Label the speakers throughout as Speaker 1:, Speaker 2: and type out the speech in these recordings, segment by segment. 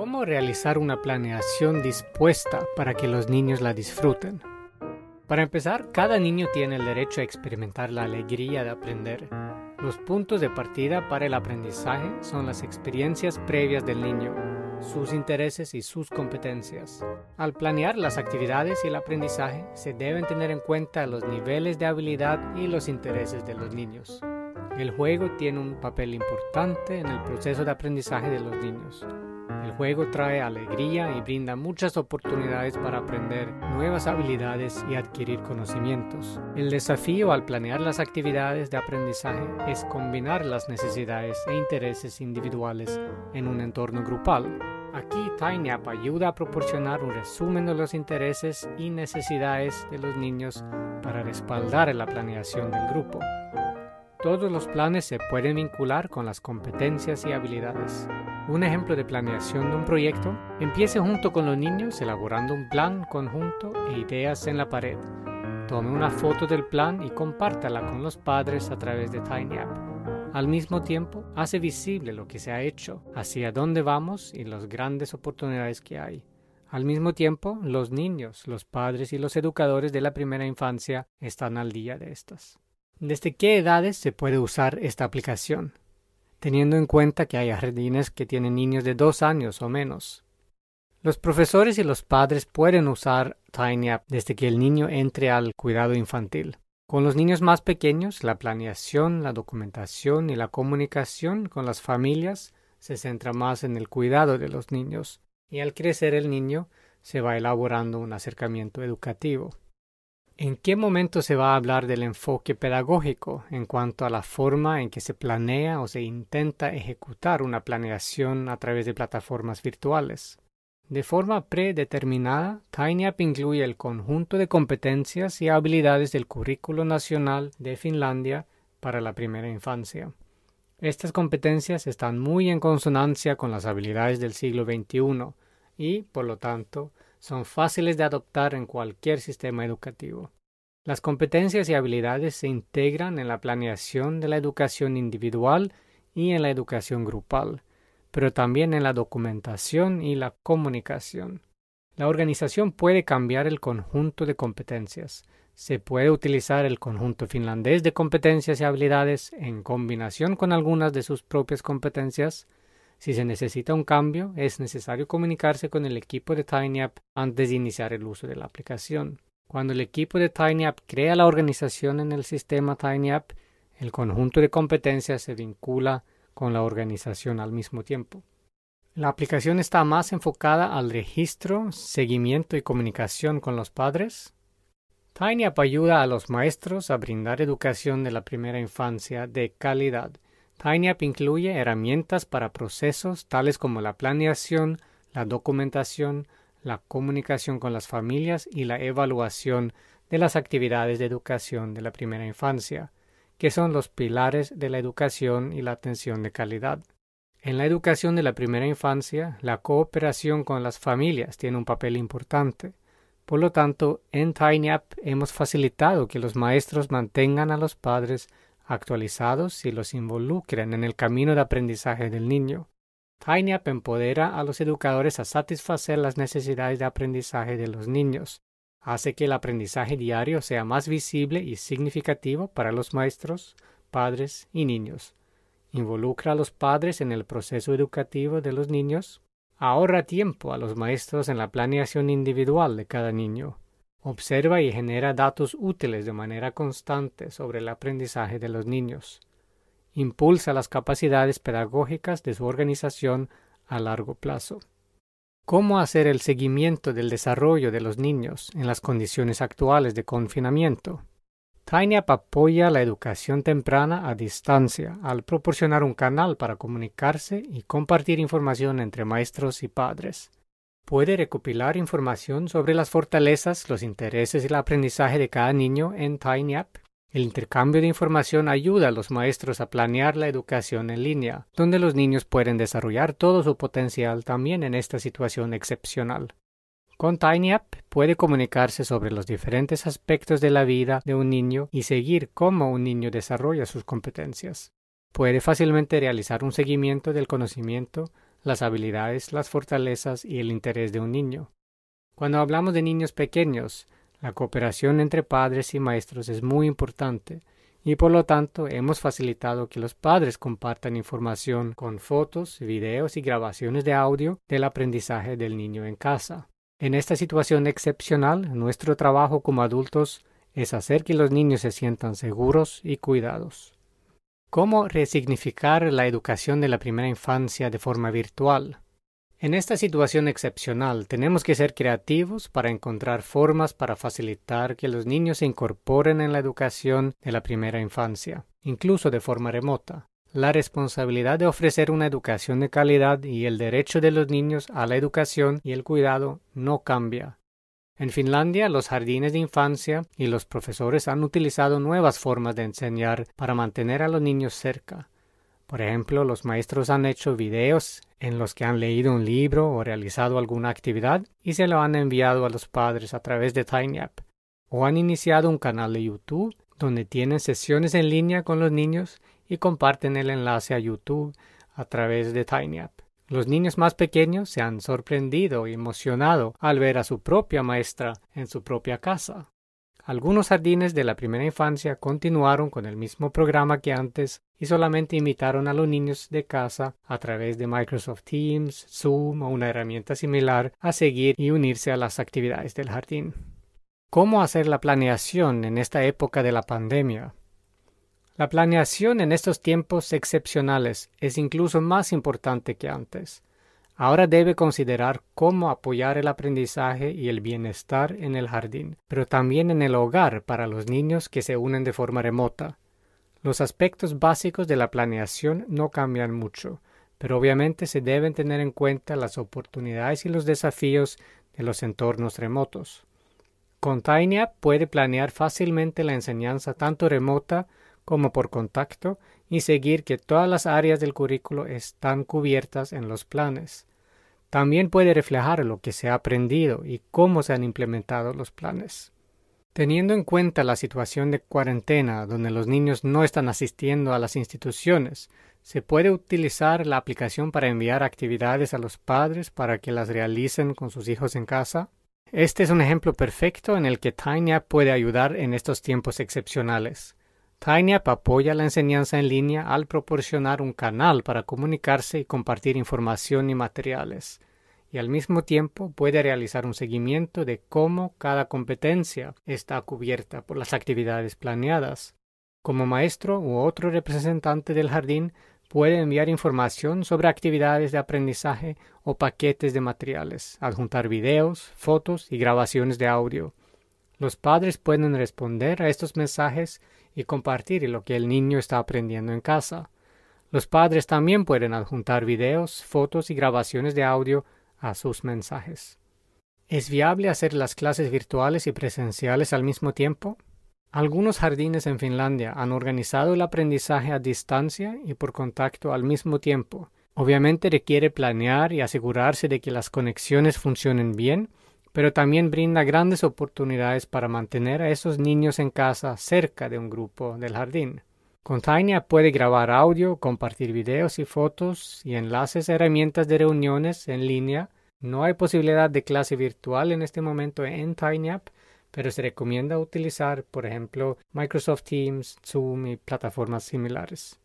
Speaker 1: ¿Cómo realizar una planeación dispuesta para que los niños la disfruten? Para empezar, cada niño tiene el derecho a experimentar la alegría de aprender. Los puntos de partida para el aprendizaje son las experiencias previas del niño, sus intereses y sus competencias. Al planear las actividades y el aprendizaje, se deben tener en cuenta los niveles de habilidad y los intereses de los niños. El juego tiene un papel importante en el proceso de aprendizaje de los niños. El juego trae alegría y brinda muchas oportunidades para aprender nuevas habilidades y adquirir conocimientos. El desafío al planear las actividades de aprendizaje es combinar las necesidades e intereses individuales en un entorno grupal. Aquí TinyApp ayuda a proporcionar un resumen de los intereses y necesidades de los niños para respaldar la planeación del grupo. Todos los planes se pueden vincular con las competencias y habilidades. Un ejemplo de planeación de un proyecto, empiece junto con los niños elaborando un plan conjunto e ideas en la pared. Tome una foto del plan y compártala con los padres a través de TinyApp. Al mismo tiempo, hace visible lo que se ha hecho, hacia dónde vamos y las grandes oportunidades que hay. Al mismo tiempo, los niños, los padres y los educadores de la primera infancia están al día de estas. ¿Desde qué edades se puede usar esta aplicación? Teniendo en cuenta que hay jardines que tienen niños de dos años o menos. Los profesores y los padres pueden usar TinyApp desde que el niño entre al cuidado infantil. Con los niños más pequeños, la planeación, la documentación y la comunicación con las familias se centra más en el cuidado de los niños, y al crecer el niño se va elaborando un acercamiento educativo. ¿En qué momento se va a hablar del enfoque pedagógico en cuanto a la forma en que se planea o se intenta ejecutar una planeación a través de plataformas virtuales? De forma predeterminada, TinyApp incluye el conjunto de competencias y habilidades del Currículo Nacional de Finlandia para la primera infancia. Estas competencias están muy en consonancia con las habilidades del siglo XXI y, por lo tanto, son fáciles de adoptar en cualquier sistema educativo. Las competencias y habilidades se integran en la planeación de la educación individual y en la educación grupal, pero también en la documentación y la comunicación. La organización puede cambiar el conjunto de competencias. Se puede utilizar el conjunto finlandés de competencias y habilidades en combinación con algunas de sus propias competencias si se necesita un cambio, es necesario comunicarse con el equipo de TinyApp antes de iniciar el uso de la aplicación. Cuando el equipo de TinyApp crea la organización en el sistema TinyApp, el conjunto de competencias se vincula con la organización al mismo tiempo. La aplicación está más enfocada al registro, seguimiento y comunicación con los padres. TinyApp ayuda a los maestros a brindar educación de la primera infancia de calidad TinyApp incluye herramientas para procesos tales como la planeación, la documentación, la comunicación con las familias y la evaluación de las actividades de educación de la primera infancia, que son los pilares de la educación y la atención de calidad. En la educación de la primera infancia, la cooperación con las familias tiene un papel importante. Por lo tanto, en TinyApp hemos facilitado que los maestros mantengan a los padres actualizados y los involucren en el camino de aprendizaje del niño. TinyApp empodera a los educadores a satisfacer las necesidades de aprendizaje de los niños, hace que el aprendizaje diario sea más visible y significativo para los maestros, padres y niños. Involucra a los padres en el proceso educativo de los niños, ahorra tiempo a los maestros en la planeación individual de cada niño, Observa y genera datos útiles de manera constante sobre el aprendizaje de los niños. Impulsa las capacidades pedagógicas de su organización a largo plazo. ¿Cómo hacer el seguimiento del desarrollo de los niños en las condiciones actuales de confinamiento? TinyApp apoya la educación temprana a distancia al proporcionar un canal para comunicarse y compartir información entre maestros y padres puede recopilar información sobre las fortalezas, los intereses y el aprendizaje de cada niño en TinyApp. El intercambio de información ayuda a los maestros a planear la educación en línea, donde los niños pueden desarrollar todo su potencial también en esta situación excepcional. Con TinyApp puede comunicarse sobre los diferentes aspectos de la vida de un niño y seguir cómo un niño desarrolla sus competencias. Puede fácilmente realizar un seguimiento del conocimiento las habilidades, las fortalezas y el interés de un niño. Cuando hablamos de niños pequeños, la cooperación entre padres y maestros es muy importante y por lo tanto hemos facilitado que los padres compartan información con fotos, videos y grabaciones de audio del aprendizaje del niño en casa. En esta situación excepcional, nuestro trabajo como adultos es hacer que los niños se sientan seguros y cuidados. ¿Cómo resignificar la educación de la primera infancia de forma virtual? En esta situación excepcional tenemos que ser creativos para encontrar formas para facilitar que los niños se incorporen en la educación de la primera infancia, incluso de forma remota. La responsabilidad de ofrecer una educación de calidad y el derecho de los niños a la educación y el cuidado no cambia. En Finlandia, los jardines de infancia y los profesores han utilizado nuevas formas de enseñar para mantener a los niños cerca. Por ejemplo, los maestros han hecho videos en los que han leído un libro o realizado alguna actividad y se lo han enviado a los padres a través de TinyApp. O han iniciado un canal de YouTube donde tienen sesiones en línea con los niños y comparten el enlace a YouTube a través de TinyApp. Los niños más pequeños se han sorprendido y emocionado al ver a su propia maestra en su propia casa. Algunos jardines de la primera infancia continuaron con el mismo programa que antes y solamente invitaron a los niños de casa a través de Microsoft Teams, Zoom o una herramienta similar a seguir y unirse a las actividades del jardín. ¿Cómo hacer la planeación en esta época de la pandemia? La planeación en estos tiempos excepcionales es incluso más importante que antes. Ahora debe considerar cómo apoyar el aprendizaje y el bienestar en el jardín, pero también en el hogar para los niños que se unen de forma remota. Los aspectos básicos de la planeación no cambian mucho, pero obviamente se deben tener en cuenta las oportunidades y los desafíos de los entornos remotos. Con Tainia puede planear fácilmente la enseñanza tanto remota como por contacto y seguir que todas las áreas del currículo están cubiertas en los planes. También puede reflejar lo que se ha aprendido y cómo se han implementado los planes. Teniendo en cuenta la situación de cuarentena donde los niños no están asistiendo a las instituciones, se puede utilizar la aplicación para enviar actividades a los padres para que las realicen con sus hijos en casa. Este es un ejemplo perfecto en el que TinyApp puede ayudar en estos tiempos excepcionales. TinyApp apoya la enseñanza en línea al proporcionar un canal para comunicarse y compartir información y materiales, y al mismo tiempo puede realizar un seguimiento de cómo cada competencia está cubierta por las actividades planeadas. Como maestro u otro representante del jardín puede enviar información sobre actividades de aprendizaje o paquetes de materiales, adjuntar videos, fotos y grabaciones de audio. Los padres pueden responder a estos mensajes y compartir lo que el niño está aprendiendo en casa. Los padres también pueden adjuntar videos, fotos y grabaciones de audio a sus mensajes. ¿Es viable hacer las clases virtuales y presenciales al mismo tiempo? Algunos jardines en Finlandia han organizado el aprendizaje a distancia y por contacto al mismo tiempo. Obviamente requiere planear y asegurarse de que las conexiones funcionen bien pero también brinda grandes oportunidades para mantener a esos niños en casa cerca de un grupo del jardín. Con Tainia puede grabar audio, compartir videos y fotos y enlaces a herramientas de reuniones en línea. No hay posibilidad de clase virtual en este momento en TinyApp, pero se recomienda utilizar, por ejemplo, Microsoft Teams, Zoom y plataformas similares.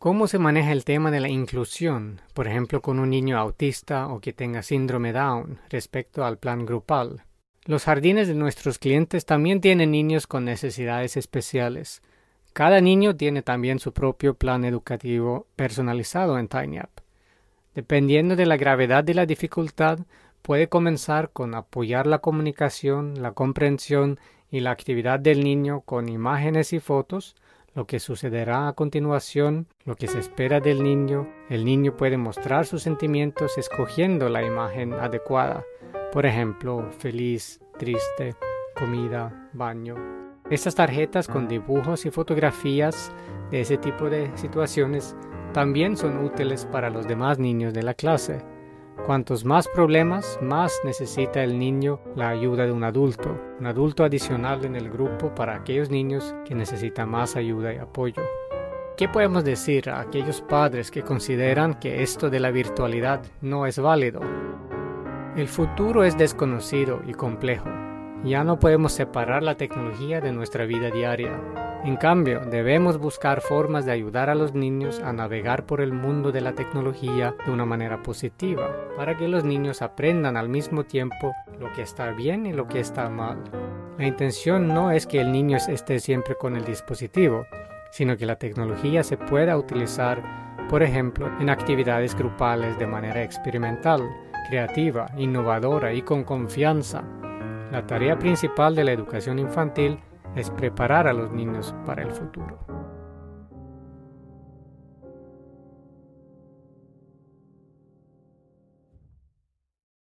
Speaker 1: ¿Cómo se maneja el tema de la inclusión, por ejemplo, con un niño autista o que tenga síndrome Down respecto al plan grupal? Los jardines de nuestros clientes también tienen niños con necesidades especiales. Cada niño tiene también su propio plan educativo personalizado en TinyApp. Dependiendo de la gravedad de la dificultad, puede comenzar con apoyar la comunicación, la comprensión y la actividad del niño con imágenes y fotos, lo que sucederá a continuación, lo que se espera del niño, el niño puede mostrar sus sentimientos escogiendo la imagen adecuada, por ejemplo, feliz, triste, comida, baño. Estas tarjetas con dibujos y fotografías de ese tipo de situaciones también son útiles para los demás niños de la clase. Cuantos más problemas, más necesita el niño la ayuda de un adulto, un adulto adicional en el grupo para aquellos niños que necesitan más ayuda y apoyo. ¿Qué podemos decir a aquellos padres que consideran que esto de la virtualidad no es válido? El futuro es desconocido y complejo. Ya no podemos separar la tecnología de nuestra vida diaria. En cambio, debemos buscar formas de ayudar a los niños a navegar por el mundo de la tecnología de una manera positiva, para que los niños aprendan al mismo tiempo lo que está bien y lo que está mal. La intención no es que el niño esté siempre con el dispositivo, sino que la tecnología se pueda utilizar, por ejemplo, en actividades grupales de manera experimental, creativa, innovadora y con confianza. La tarea principal de la educación infantil es preparar a los niños para el futuro.